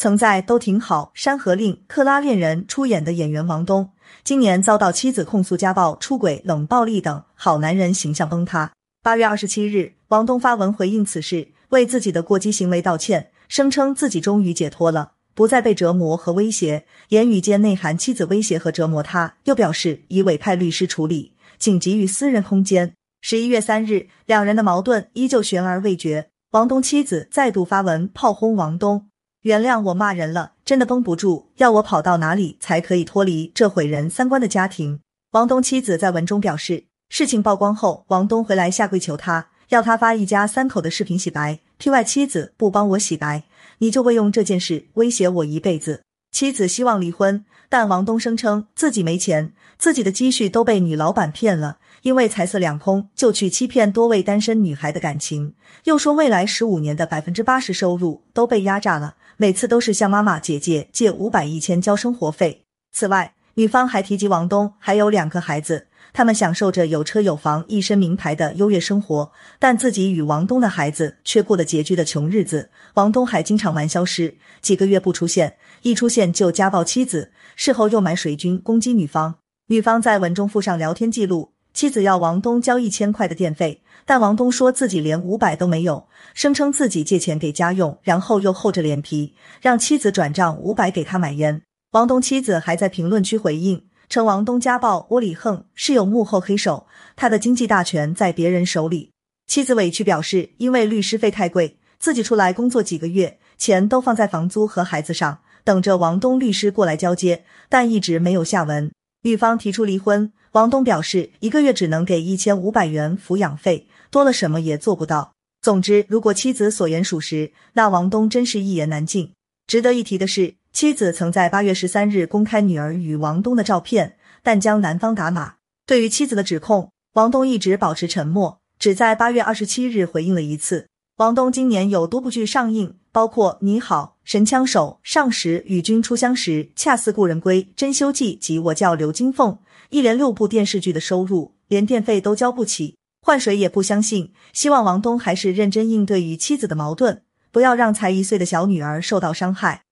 曾在《都挺好》《山河令》《克拉恋人》出演的演员王东，今年遭到妻子控诉家暴、出轨、冷暴力等，好男人形象崩塌。八月二十七日，王东发文回应此事，为自己的过激行为道歉，声称自己终于解脱了，不再被折磨和威胁。言语间内含妻子威胁和折磨他，又表示已委派律师处理，仅给予私人空间。十一月三日，两人的矛盾依旧悬而未决。王东妻子再度发文炮轰王东。原谅我骂人了，真的绷不住，要我跑到哪里才可以脱离这毁人三观的家庭？王东妻子在文中表示，事情曝光后，王东回来下跪求他，要他发一家三口的视频洗白。py 妻子不帮我洗白，你就会用这件事威胁我一辈子。妻子希望离婚，但王东声称自己没钱，自己的积蓄都被女老板骗了。因为财色两空，就去欺骗多位单身女孩的感情，又说未来十五年的百分之八十收入都被压榨了，每次都是向妈妈、姐姐借五百、一千交生活费。此外，女方还提及王东还有两个孩子，他们享受着有车有房、一身名牌的优越生活，但自己与王东的孩子却过得拮据的穷日子。王东还经常玩消失，几个月不出现，一出现就家暴妻子，事后又买水军攻击女方。女方在文中附上聊天记录。妻子要王东交一千块的电费，但王东说自己连五百都没有，声称自己借钱给家用，然后又厚着脸皮让妻子转账五百给他买烟。王东妻子还在评论区回应称，王东家暴窝里横是有幕后黑手，他的经济大权在别人手里。妻子委屈表示，因为律师费太贵，自己出来工作几个月，钱都放在房租和孩子上，等着王东律师过来交接，但一直没有下文。女方提出离婚。王东表示，一个月只能给一千五百元抚养费，多了什么也做不到。总之，如果妻子所言属实，那王东真是一言难尽。值得一提的是，妻子曾在八月十三日公开女儿与王东的照片，但将男方打码。对于妻子的指控，王东一直保持沉默，只在八月二十七日回应了一次。王东今年有多部剧上映，包括《你好》《神枪手》《上时》《与君初相识》《恰似故人归》《珍馐记》及《我叫刘金凤》。一连六部电视剧的收入，连电费都交不起，换谁也不相信。希望王东还是认真应对与妻子的矛盾，不要让才一岁的小女儿受到伤害。